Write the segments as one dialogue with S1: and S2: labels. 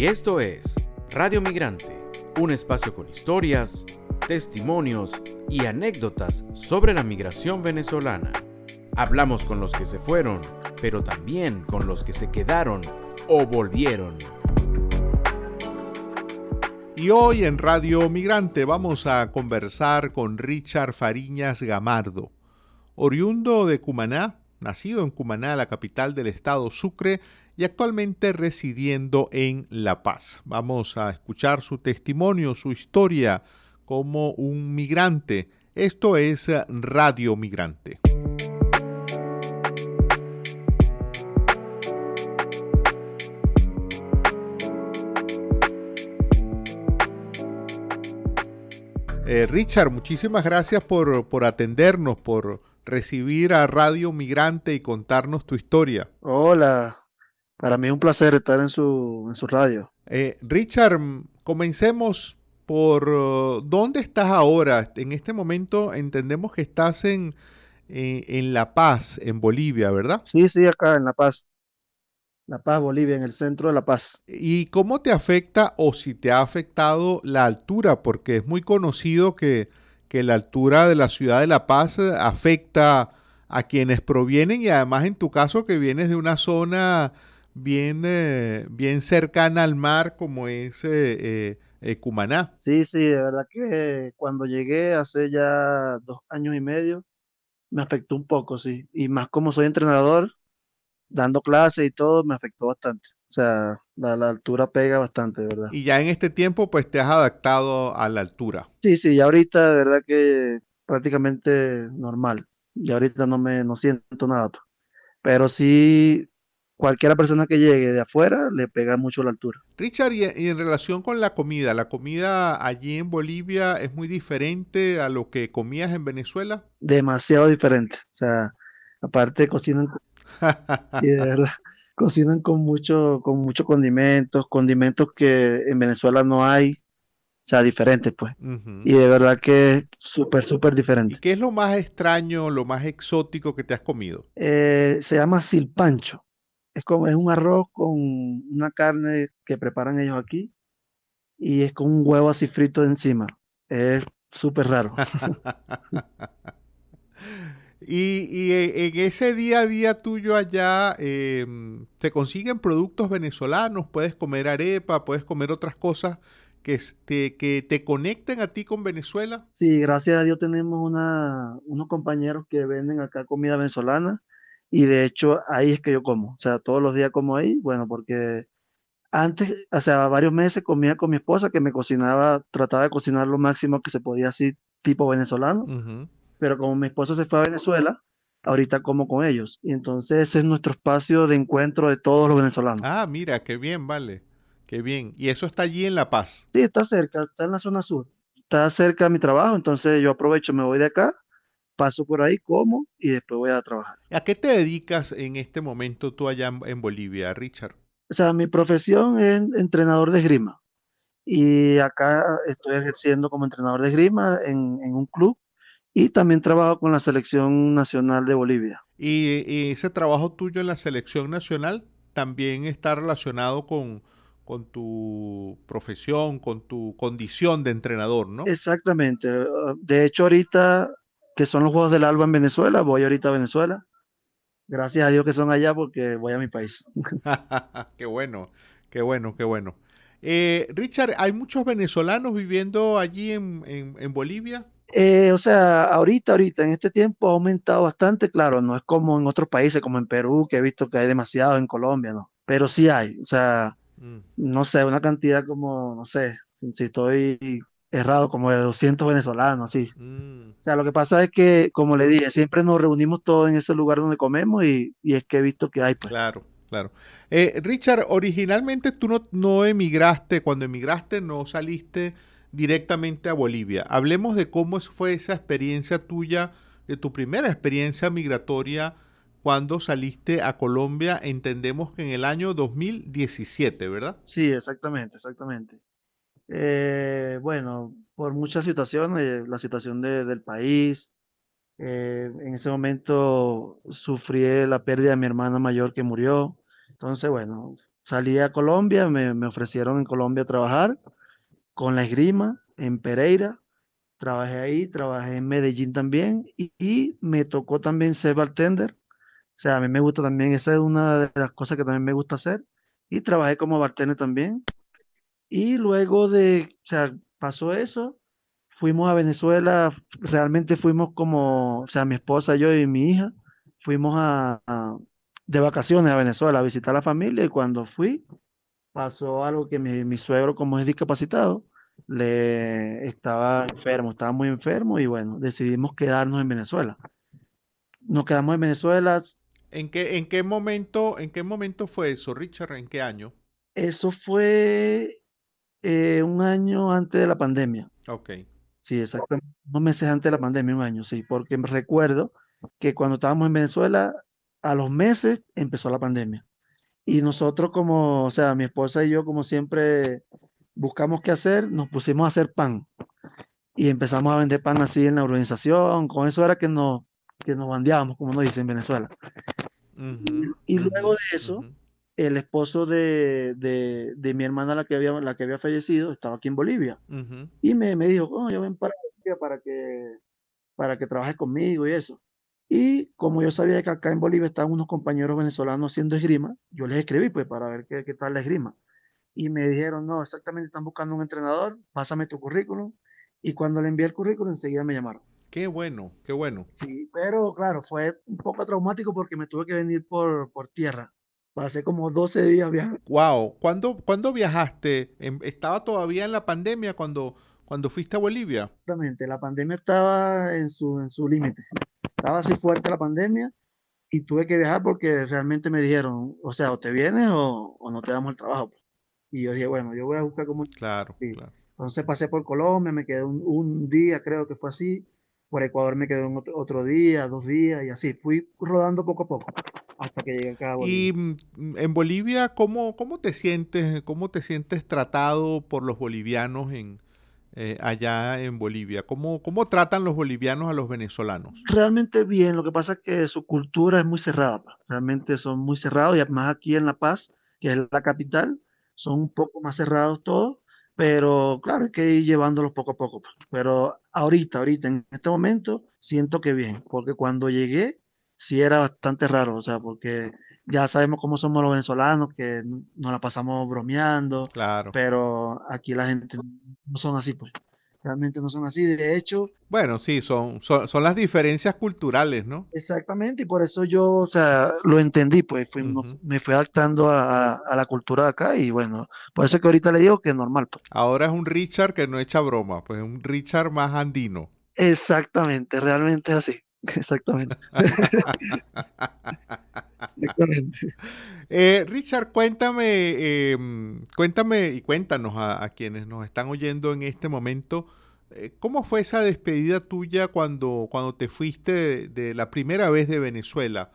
S1: Y esto es Radio Migrante, un espacio con historias, testimonios y anécdotas sobre la migración venezolana. Hablamos con los que se fueron, pero también con los que se quedaron o volvieron.
S2: Y hoy en Radio Migrante vamos a conversar con Richard Fariñas Gamardo, oriundo de Cumaná, nacido en Cumaná, la capital del estado Sucre, y actualmente residiendo en La Paz. Vamos a escuchar su testimonio, su historia como un migrante. Esto es Radio Migrante. Eh, Richard, muchísimas gracias por, por atendernos, por recibir a Radio Migrante y contarnos tu historia.
S3: Hola, para mí es un placer estar en su, en su radio.
S2: Eh, Richard, comencemos por uh, dónde estás ahora. En este momento entendemos que estás en, eh, en La Paz, en Bolivia, ¿verdad?
S3: Sí, sí, acá en La Paz. La Paz, Bolivia, en el centro de La Paz.
S2: ¿Y cómo te afecta o si te ha afectado la altura? Porque es muy conocido que, que la altura de la ciudad de La Paz afecta a quienes provienen y además en tu caso que vienes de una zona bien, eh, bien cercana al mar como es eh, eh, Cumaná.
S3: Sí, sí, de verdad que cuando llegué hace ya dos años y medio, me afectó un poco, sí. Y más como soy entrenador, dando clases y todo, me afectó bastante. O sea, la, la, altura pega bastante, verdad.
S2: Y ya en este tiempo, pues te has adaptado a la altura.
S3: Sí, sí, ya ahorita, de verdad que prácticamente normal. Y ahorita no me no siento nada. Pues. Pero sí, cualquiera persona que llegue de afuera le pega mucho la altura.
S2: Richard, y, en relación con la comida, ¿la comida allí en Bolivia es muy diferente a lo que comías en Venezuela?
S3: Demasiado diferente. O sea, aparte cocinan, y de verdad, cocinan con mucho, con muchos condimentos, condimentos que en Venezuela no hay. O sea, diferentes, pues. Uh -huh. Y de verdad que es súper, súper diferente.
S2: ¿Y qué es lo más extraño, lo más exótico que te has comido?
S3: Eh, se llama silpancho es como es un arroz con una carne que preparan ellos aquí y es con un huevo así frito encima. Es súper raro.
S2: y, y, en ese día a día tuyo allá, eh, ¿te consiguen productos venezolanos? ¿Puedes comer arepa? ¿Puedes comer otras cosas que te, que te conecten a ti con Venezuela?
S3: Sí, gracias a Dios tenemos una, unos compañeros que venden acá comida venezolana y de hecho ahí es que yo como, o sea, todos los días como ahí, bueno, porque antes, o sea, varios meses comía con mi esposa que me cocinaba, trataba de cocinar lo máximo que se podía así, tipo venezolano, uh -huh. Pero como mi esposa se fue a Venezuela, ahorita como con ellos, y entonces ese es nuestro espacio de encuentro de todos los venezolanos.
S2: Ah, mira, qué bien, vale, qué bien, y eso está allí en La Paz.
S3: Sí, está cerca, está en la zona sur, está cerca de mi trabajo, entonces yo aprovecho, me voy de acá, paso por ahí, como y después voy a trabajar.
S2: ¿A qué te dedicas en este momento tú allá en Bolivia, Richard?
S3: O sea, mi profesión es entrenador de esgrima. Y acá estoy ejerciendo como entrenador de esgrima en, en un club y también trabajo con la selección nacional de Bolivia.
S2: ¿Y, y ese trabajo tuyo en la selección nacional también está relacionado con, con tu profesión, con tu condición de entrenador, ¿no?
S3: Exactamente. De hecho, ahorita que son los Juegos del Alba en Venezuela. Voy ahorita a Venezuela. Gracias a Dios que son allá porque voy a mi país.
S2: qué bueno, qué bueno, qué bueno. Eh, Richard, ¿hay muchos venezolanos viviendo allí en, en, en Bolivia?
S3: Eh, o sea, ahorita, ahorita, en este tiempo ha aumentado bastante, claro, no es como en otros países, como en Perú, que he visto que hay demasiado, en Colombia, ¿no? Pero sí hay, o sea, mm. no sé, una cantidad como, no sé, si estoy errado, como de 200 venezolanos, así. Mm. O sea, lo que pasa es que, como le dije, siempre nos reunimos todos en ese lugar donde comemos y, y es que he visto que hay. Pues.
S2: Claro, claro. Eh, Richard, originalmente tú no, no emigraste, cuando emigraste no saliste directamente a Bolivia. Hablemos de cómo fue esa experiencia tuya, de tu primera experiencia migratoria cuando saliste a Colombia, entendemos que en el año 2017, ¿verdad?
S3: Sí, exactamente, exactamente. Eh, bueno, por muchas situaciones, la situación de, del país. Eh, en ese momento sufrí la pérdida de mi hermana mayor que murió. Entonces, bueno, salí a Colombia, me, me ofrecieron en Colombia trabajar con la esgrima en Pereira. Trabajé ahí, trabajé en Medellín también y, me tocó también ser bartender. O sea, a mí me gusta también, esa es una de las cosas que también me gusta hacer. Y trabajé como bartender también. Y luego de, o sea, pasó eso, fuimos a Venezuela, realmente fuimos como, o sea, mi esposa, yo y mi hija, fuimos a- de vacaciones a Venezuela a visitar a la familia y cuando fui, pasó algo que mi, mi suegro, como es discapacitado, le estaba enfermo, estaba muy enfermo y bueno, decidimos quedarnos en Venezuela. Nos quedamos en Venezuela,
S2: ¿En qué, en qué momento, en qué momento fue eso, Richard? ¿En qué año?
S3: eso fue eh, un año antes de la pandemia.
S2: Ok.
S3: Sí, exactamente. Unos meses antes de la pandemia, un año, sí, porque recuerdo que cuando estábamos en Venezuela, a los meses empezó la pandemia. Y nosotros como, o sea, mi esposa y yo como siempre buscamos qué hacer, nos pusimos a hacer pan y empezamos a vender pan así en la urbanización. Con eso era que nos, que nos bandeábamos, como uno dice en Venezuela. Y luego de eso, el esposo de, de, de mi hermana, la que había, la que había fallecido, estaba aquí en Bolivia. Y me, me dijo, oh, yo ven para Bolivia para que, para que trabajes conmigo y eso. Y como yo sabía que acá en Bolivia estaban unos compañeros venezolanos haciendo esgrima, yo les escribí pues para ver qué, qué tal la esgrima. Y me dijeron, no, exactamente están buscando un entrenador, pásame tu currículum. Y cuando le envié el currículum, enseguida me llamaron.
S2: Qué bueno, qué bueno.
S3: Sí, pero claro, fue un poco traumático porque me tuve que venir por, por tierra. Pasé como 12 días viajando.
S2: Wow. ¿Cuándo, cuándo viajaste? Em- ¿Estaba todavía en la pandemia cuando, cuando fuiste a Bolivia?
S3: Exactamente, la pandemia estaba en su, en su límite. Estaba así fuerte la pandemia y tuve que viajar porque realmente me dijeron, o sea, o te vienes o, o no te damos el trabajo. pues. Y yo dije, bueno, yo voy a buscar como...
S2: Claro,
S3: Sí.
S2: claro.
S3: Entonces pasé por Colombia, me quedé un, un día, creo que fue así. Por Ecuador me quedé un otro, otro día, dos días y así. Fui rodando poco a poco hasta que llegué acá a Bolivia.
S2: Y mm, en Bolivia, ¿cómo, cómo te sientes, cómo te sientes tratado por los bolivianos en, eh, allá en Bolivia? ¿Cómo, cómo tratan los bolivianos a los venezolanos?
S3: Realmente bien, lo que pasa es que su cultura es muy cerrada, realmente son muy cerrados y además aquí en La Paz, que es la capital, son un poco más cerrados todos, pero claro, hay que ir llevándolos poco a poco. Pero ahorita, ahorita, en este momento, siento que bien, porque cuando llegué sí era bastante raro, o sea, porque ya sabemos cómo somos los venezolanos, que nos la pasamos bromeando,
S2: Claro.
S3: pero aquí la gente no son así, pues, realmente no son así. De hecho,
S2: Bueno, sí, son, son, son las diferencias culturales, ¿no?
S3: Exactamente, y por eso yo, o sea, lo entendí, pues fui- me fui adaptando a, a- la cultura de acá y bueno, por eso es que ahorita le digo que es normal. pues.
S2: Ahora es un Richard que no echa broma, pues es un Richard más andino.
S3: Exactamente, realmente es así, exactamente, exactamente.
S2: Eh, Richard, cuéntame, em, cuéntame y cuéntanos a, a quienes nos están oyendo en este momento, eh, ¿cómo fue esa despedida tuya cuando, cuando te fuiste de, de la primera vez de Venezuela?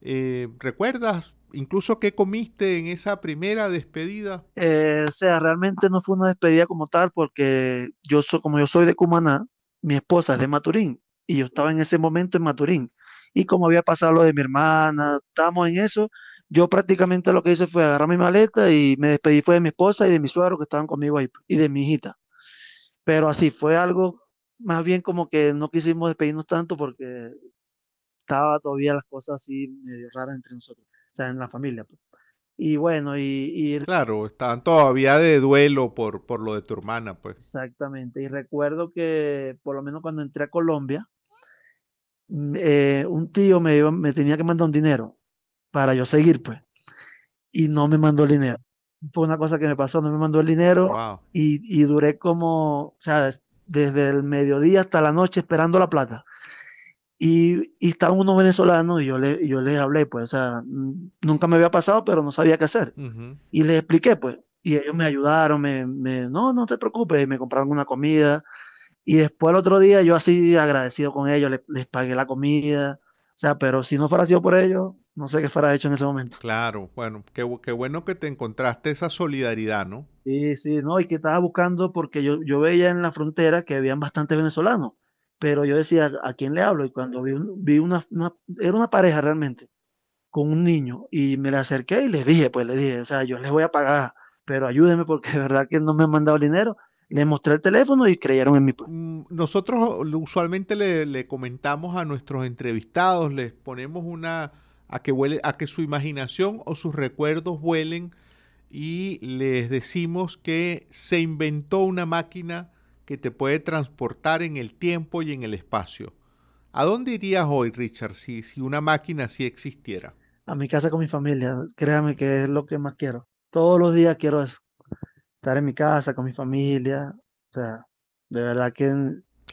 S2: Eh, ¿recuerdas incluso qué comiste en esa primera despedida?
S3: Eh, o sea, realmente no fue una despedida como tal porque yo soy, como yo soy de Cumaná, mi esposa es de Maturín y yo estaba en ese momento en Maturín y como había pasado lo de mi hermana, estábamos en eso, yo prácticamente lo que hice fue agarrar mi maleta y me despedí fue de mi esposa y de mi suegro que estaban conmigo ahí y de mi hijita. Pero así fue algo más bien como que no quisimos despedirnos tanto porque estaba todavía las cosas así medio raras entre nosotros, o sea, en la familia. pues. Y bueno, y, y
S2: Claro, estaban todavía de duelo por, por lo de tu hermana, pues.
S3: Exactamente, y recuerdo que por lo menos cuando entré a Colombia, eh, un tío me, iba- me tenía que mandar un dinero para yo seguir, pues, y no me mandó el dinero. Fue una cosa que me pasó, no me mandó el dinero
S2: Wow.
S3: y, y duré como, o sea, des- desde el mediodía hasta la noche esperando la plata. Y, y estaban unos venezolanos y yo, le, yo les hablé, pues, o sea, nunca me había pasado, pero no sabía qué hacer. Y les expliqué, pues, y ellos me ayudaron, me, me, no, no te preocupes, y me compraron una comida. Y después el otro día yo así agradecido con ellos, les, les pagué la comida. O sea, pero si no fuera sido por ellos, no sé qué fuera hecho en ese momento.
S2: Claro, bueno, qué, qué bueno que te encontraste esa solidaridad, ¿no?
S3: Sí, sí, no, y que estaba buscando porque yo, yo veía en la frontera que habían bastantes venezolanos, pero yo decía, ¿a quién le hablo? Y cuando vi, vi una, una- era una pareja realmente, con un niño y me le acerqué y les dije, pues le dije, o sea, yo les voy a pagar, pero ayúdenme porque de verdad que no me han mandado dinero. Les mostré el teléfono y creyeron en mí. Pues.
S2: Mm, nosotros usualmente le, le comentamos a nuestros entrevistados, les ponemos una a que huele, a que su imaginación o sus recuerdos vuelen y les decimos que se inventó una máquina que te puede transportar en el tiempo y en el espacio. ¿A dónde irías hoy, Richard, si, si una máquina así existiera?
S3: A mi casa con mi familia, créame que es lo que más quiero. Todos los días quiero eso. Estar en mi casa con mi familia. O sea, de verdad que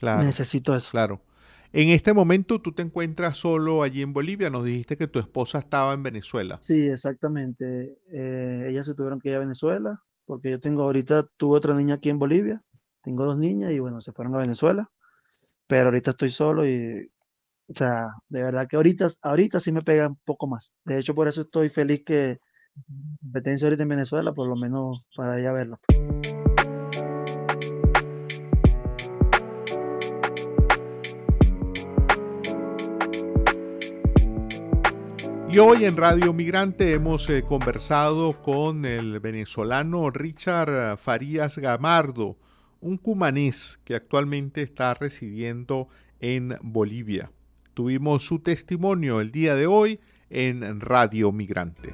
S3: necesito eso.
S2: Claro. En este momento tú te encuentras solo allí en Bolivia. Nos dijiste que tu esposa estaba en Venezuela.
S3: Sí, exactamente. Eh, ellas se tuvieron que ir a Venezuela porque yo tengo ahorita, tuve otra niña aquí en Bolivia. Tengo dos niñas y bueno, se fueron a Venezuela pero ahorita estoy solo y, o sea, de verdad que ahorita, ahorita sí me pega un poco más. De hecho, por eso estoy feliz que competencia ahorita en Venezuela, por lo menos para ir a verlo.
S2: Y hoy en Radio Migrante hemos eh, conversado con el venezolano Richard Farías Gamardo, un cumanés que actualmente está residiendo en Bolivia. Tuvimos su testimonio el día de hoy en Radio Migrante.